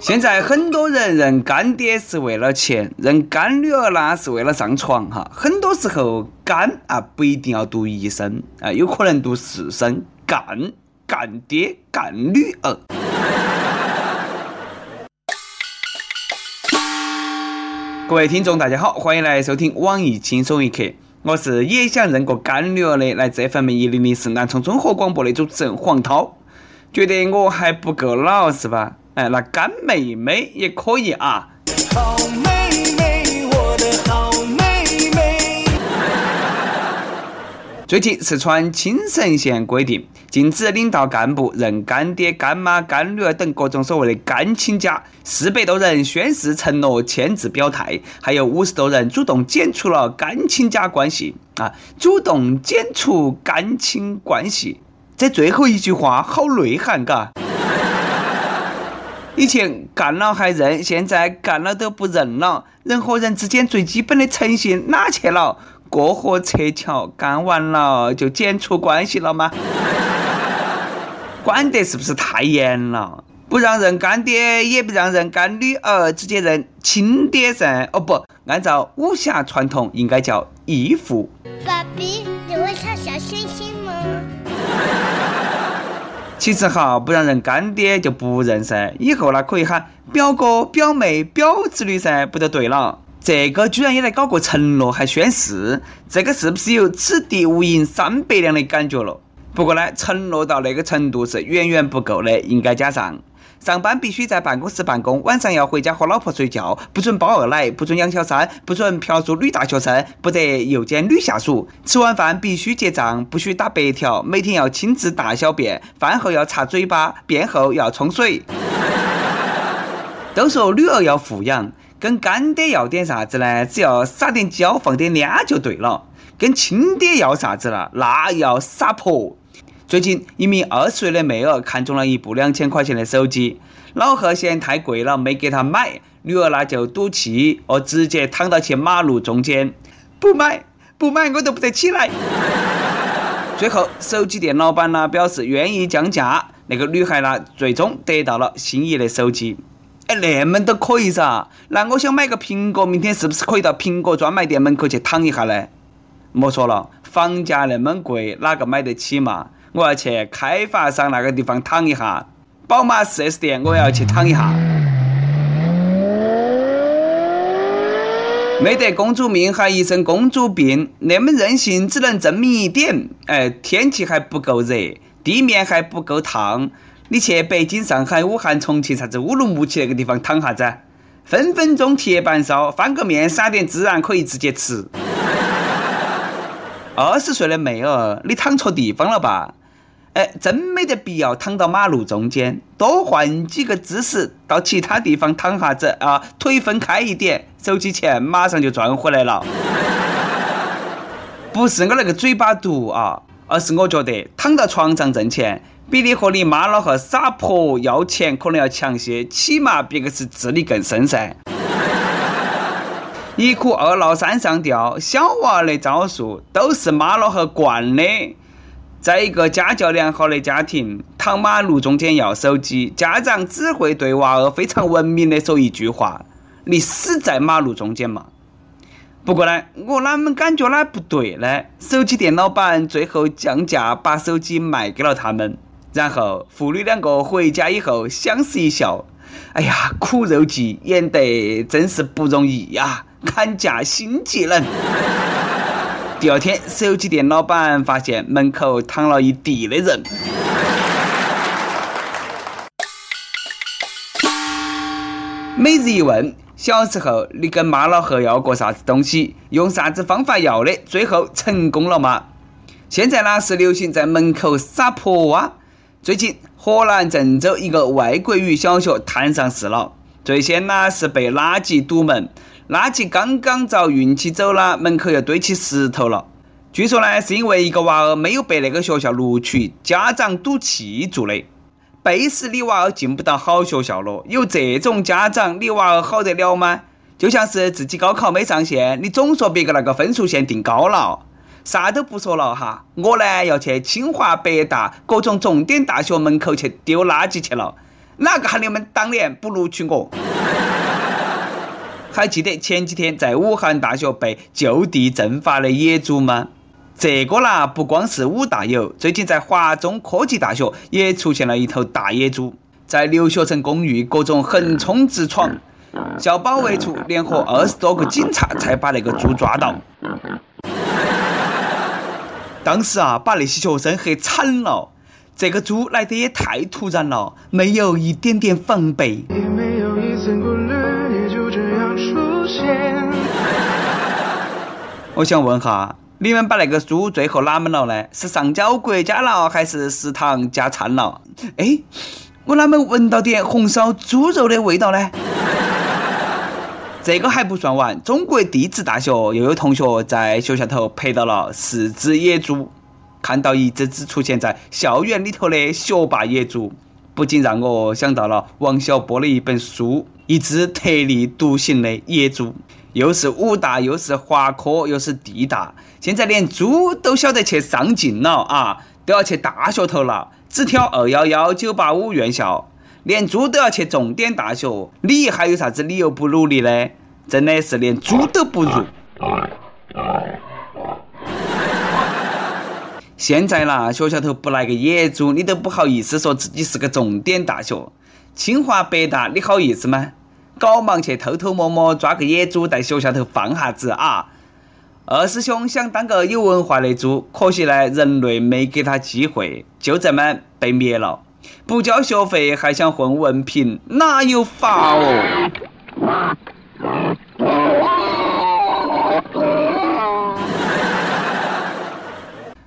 现在很多人认干爹是为了钱，认干女儿呢是为了上床哈。很多时候干啊不一定要读一声啊，有可能读四声干干爹干女儿。各位听众，大家好，欢迎来收听网易轻松一刻，我是也想认个干女儿的，来自 FM 一零零四南充综合广播的主持人黄涛。觉得我还不够老是吧？哎，那干妹妹也可以啊。好妹妹，我的好妹妹。最近四川青城县规定，禁止领导干部认干爹、干妈、干女儿等各种所谓的干亲家。四百多人宣誓承诺签字表态，还有五十多人主动剪除了干亲家关系啊！主动剪除干亲关系，这最后一句话好内涵，嘎。以前干了还认，现在干了都不认了。人和人之间最基本的诚信哪去了？过河拆桥，干完了就剪除关系了吗？管得是不是太严了？不让认干爹，也不让认干女儿，直接认亲爹噻？哦不，按照武侠传统，应该叫义父。爸比，你会唱小星星吗？其实哈，不让人干爹就不认噻，以后呢可以喊表哥、表妹、表侄女噻，不就对了？这个居然也来搞个承诺，还宣誓，这个是不是有此地无银三百两的感觉了？不过呢，承诺到那个程度是远远不够的，应该加上。上班必须在办公室办公，晚上要回家和老婆睡觉，不准包二奶，不准养小三，不准嫖宿女大学生，不得诱奸女下属。吃完饭必须结账，不许打白条，每天要亲自大小便，饭后要擦嘴巴，便后要冲水。都说女儿要富养，跟干爹要点啥子呢？只要撒点娇，放点嗲就对了。跟亲爹要啥子了？那要撒泼。最近，一名二十岁的妹儿看中了一部两千块钱的手机，老贺嫌太贵了，没给她买。女儿那就赌气，哦，直接躺到去马路中间，不买，不买，我都不得起来。最后，手机店老板呢表示愿意降价，那个女孩呢最终得到了心仪的手机。哎，那么都可以噻？那我想买个苹果，明天是不是可以到苹果专卖店门口去躺一下呢？莫说了，房价那么贵，哪个买得起嘛？我要去开发商那个地方躺一下，宝马 4S 店我要去躺一下。没得公主命，还一身公主病，那么任性，只能证明一点：哎，天气还不够热，地面还不够烫。你去北京、上海、武汉、重庆，啥子乌鲁木齐那个地方躺啥子？分分钟铁板烧，翻个面，撒点孜然，可以直接吃。二十岁的妹儿，你躺错地方了吧？哎，真没得必要躺到马路中间，多换几个姿势，到其他地方躺下子啊，腿分开一点，手机钱马上就赚回来了。不是我那个嘴巴毒啊，而是我觉得躺到床上挣钱，比你和你妈老汉撒泼要钱可能要强些，起码别个是智力更深噻。一哭二闹三上吊，小娃的招数都是妈老汉惯的。在一个家教良好的家庭，躺马路中间要手机，家长只会对娃儿非常文明的说一句话：“你死在马路中间嘛。”不过呢，我哪么感觉哪不对呢？手机店老板最后降价把手机卖给了他们，然后父女两个回家以后相视一笑：“哎呀，苦肉计演得真是不容易呀，砍价新技能。”第二天，手机店老板发现门口躺了一地的人。每日一问：小时候你跟妈老汉要过啥子东西？用啥子方法要的？最后成功了吗？现在呢是流行在门口撒泼啊！最近，河南郑州一个外国语小学摊上事了。最先呢是被垃圾堵门。垃圾刚刚遭运起走了，门口又堆起石头了。据说呢，是因为一个娃儿没有被那个学校录取，家长赌气做的。背时你娃儿进不到好学校了，有这种家长，你娃儿好得了吗？就像是自己高考没上线，你总说别个那个分数线定高了。啥都不说了哈，我呢要去清华、北大各种重点大学门口去丢垃圾去了。哪个喊你们当年不录取我？还记得前几天在武汉大学被就地正法的野猪吗？这个啦，不光是武大有，最近在华中科技大学也出现了一头大野猪，在留学生公寓各种横冲直闯，校保卫处联合二十多个警察才把那个猪抓到。当时啊，把那些学生吓惨了。这个猪来得也太突然了，没有一点点防备。我想问哈，你们把那个猪最后哪门了呢？是上交国家了，还是食堂加餐了？哎，我哪门闻到点红烧猪肉的味道呢？这个还不算完，中国地质大学又有同学在学校头拍到了四只野猪，看到一只只出现在校园里头的学霸野猪，不禁让我想到了王小波的一本书《一只特立独行的野猪》。又是武大，又是华科，又是地大，现在连猪都晓得去上进了啊，都要去大学头了，只挑二幺幺、九八五院校，连猪都要去重点大学，你还有啥子理由不努力呢？真的是连猪都不如。现在啦，学校头不来个野猪，你都不好意思说自己是个重点大学，清华、北大，你好意思吗？搞忙去偷偷摸摸抓个野猪，在学校头放下子啊！二师兄想当个有文化的猪，可惜呢，人类没给他机会，就这么被灭了。不交学费还想混文凭，哪有法哦？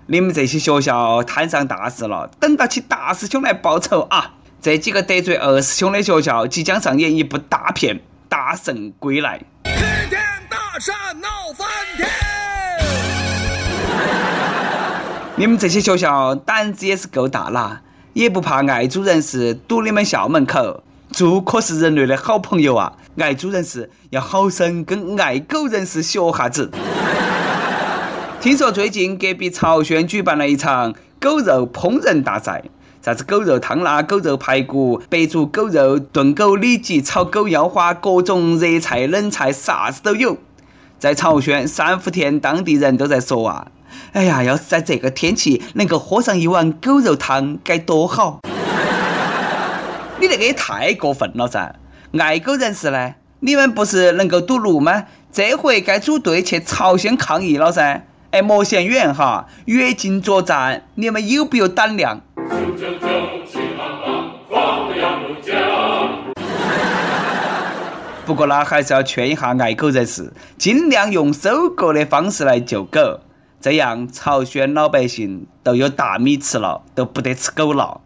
你们这些学校摊上大事了，等到起大师兄来报仇啊！这几个得罪二师兄的学校，即将上演一部大片《大圣归来》。齐天大圣闹翻天！你们这些学校胆子也是够大啦，也不怕爱猪人士堵你们校门口。猪可是人类的好朋友啊，爱猪人士要好生跟爱狗人士学下子。听说最近隔壁曹轩举办了一场狗肉烹饪大赛。啥子狗肉汤啦、狗肉排骨、白煮狗肉、炖狗里脊、炒狗腰花，各种热菜冷菜啥子都有。在朝鲜三伏天，当地人都在说啊：“哎呀，要是在这个天气能够喝上一碗狗肉汤，该多好！”你那个也太过分了噻！爱狗人士呢？你们不是能够堵路吗？这回该组队去朝鲜抗议了噻！哎，莫嫌远哈，越境作战，你们有不有胆量？不过呢，还是要劝一下爱狗人士，尽量用收购的方式来救狗，这样朝鲜老百姓都有大米吃了，都不得吃狗了。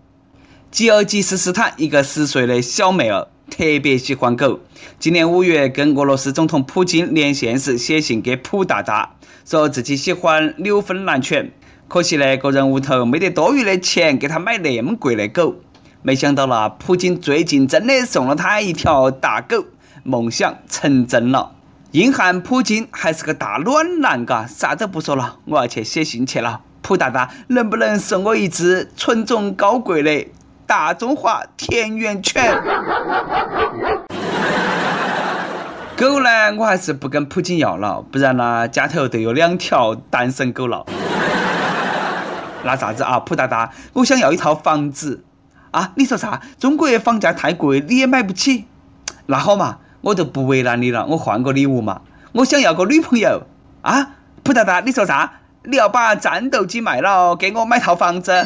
吉尔吉斯斯坦一个十岁的小妹儿特别喜欢狗，今年五月跟俄罗斯总统普京连线时，写信给普大大，说自己喜欢纽芬兰犬。可惜呢，个人屋头没得多余的钱给他买那么贵的狗。没想到啦，普京最近真的送了他一条大狗，梦想成真了。硬汉普京还是个大暖男，嘎，啥都不说了，我要去写信去了。普大大，能不能送我一只纯种高贵的大中华田园犬？狗呢，我还是不跟普京要了，不然呢，家头都有两条单身狗了。那啥子啊，普大大，我想要一套房子啊！你说啥？中国房价太贵，你也买不起。那好嘛，我就不为难你了，我换个礼物嘛。我想要个女朋友啊！普大大，你说啥？你要把战斗机卖了，给我买套房子？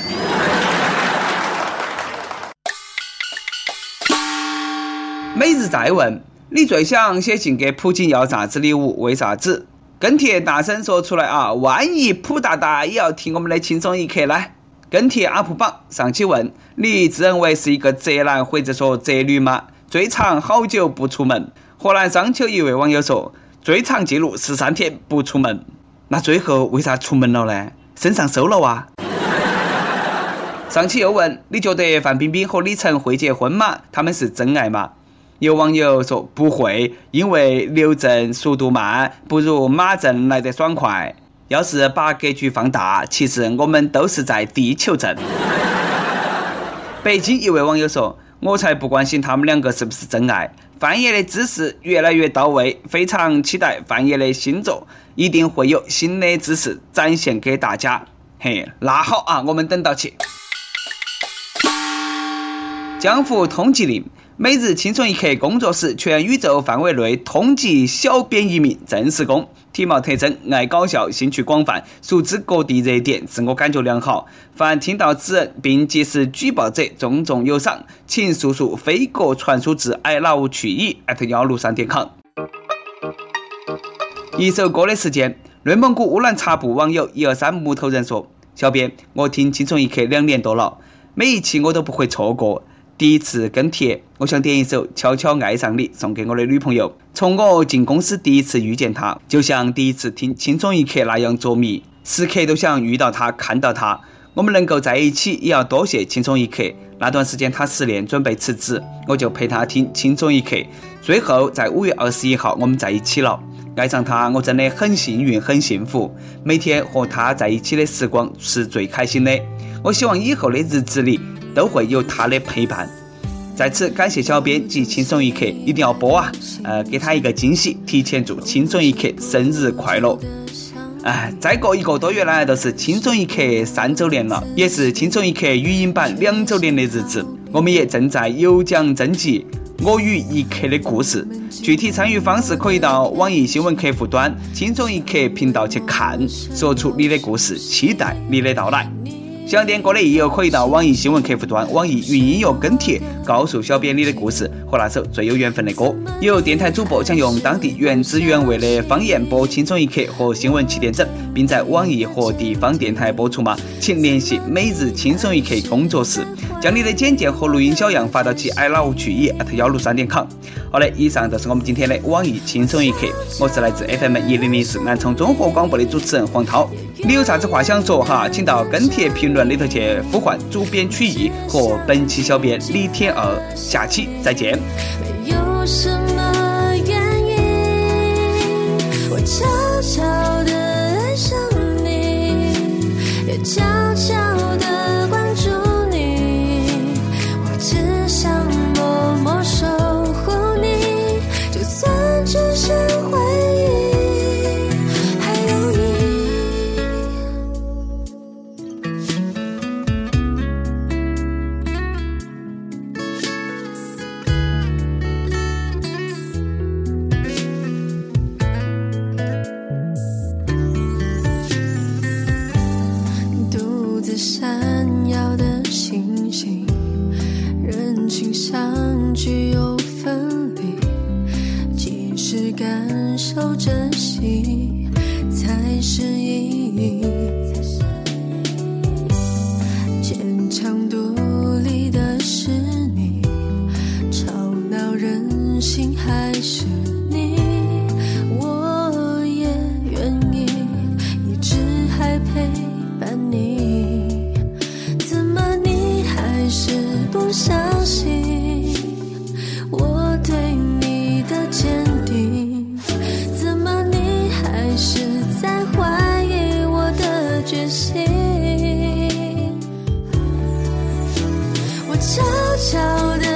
每日再问：你最想写信给普京要啥子礼物？为啥子？跟帖大声说出来啊！万一普大大也要听我们的轻松一刻呢？跟帖 UP 榜上期问你自认为是一个宅男或者说宅女吗？最长好久不出门？河南商丘一位网友说最长记录十三天不出门。那最后为啥出门了呢？身上瘦了哇？上期又问你觉得范冰冰和李晨会结婚吗？他们是真爱吗？有网友说不会，因为刘正速度慢，不如马正来得爽快。要是把格局放大，其实我们都是在地球镇。北京一位网友说：“我才不关心他们两个是不是真爱。范爷的姿势越来越到位，非常期待范爷的新作，一定会有新的姿势展现给大家。嘿，那好啊，我们等到起。江湖通缉令。每日轻松一刻工作室全宇宙范围内通缉小编一名正式工，体貌特征爱搞笑，兴趣广泛，熟知各地热点，自我感觉良好。凡听到此人并及时举报者，重重有赏。请速速飞鸽传书至 i love 去矣幺六三点 com。一首歌的时间，内蒙古乌兰察布网友一二三木头人说：“小编，我听轻松一刻两年多了，每一期我都不会错过。”第一次跟帖，我想点一首《悄悄爱上你》送给我的女朋友。从我进公司第一次遇见她，就像第一次听《轻松一刻》那样着迷，时刻都想遇到她、看到她。我们能够在一起，也要多谢《轻松一刻》。那段时间她失恋，准备辞职，我就陪她听《轻松一刻》。最后在五月二十一号，我们在一起了。爱上她，我真的很幸运、很幸福。每天和她在一起的时光是最开心的。我希望以后的日子里。都会有他的陪伴。在此感谢小编及轻松一刻，一定要播啊！呃，给他一个惊喜，提前祝轻松一刻生日快乐。哎，再过一个多月呢，就是轻松一刻三周年了，也是轻松一刻语音版两周年的日子。我们也正在有奖征集《我与一刻的故事》，具体参与方式可以到网易新闻客户端轻松一刻频道去看，说出你的故事，期待你的到来。想点歌的益友可以到网易新闻客户端、网易云音乐跟帖，告诉小编你的故事和那首最有缘分的歌。有电台主播想用当地原汁原味的方言播《轻松一刻》和新闻七点整，并在网易和地方电台播出吗？请联系每日轻松一刻工作室，将你的简介和录音小样发到其 i love 去意幺六三点 com。好的，以上就是我们今天的网易轻松一刻。我是来自 FM 一零零四南充综合广播的主持人黄涛。你有啥子话想说哈？请到跟帖评论里头去呼唤主编曲艺和本期小编李天二。下期再见。有什么原因，我悄悄的爱上你，也悄悄。悄悄的。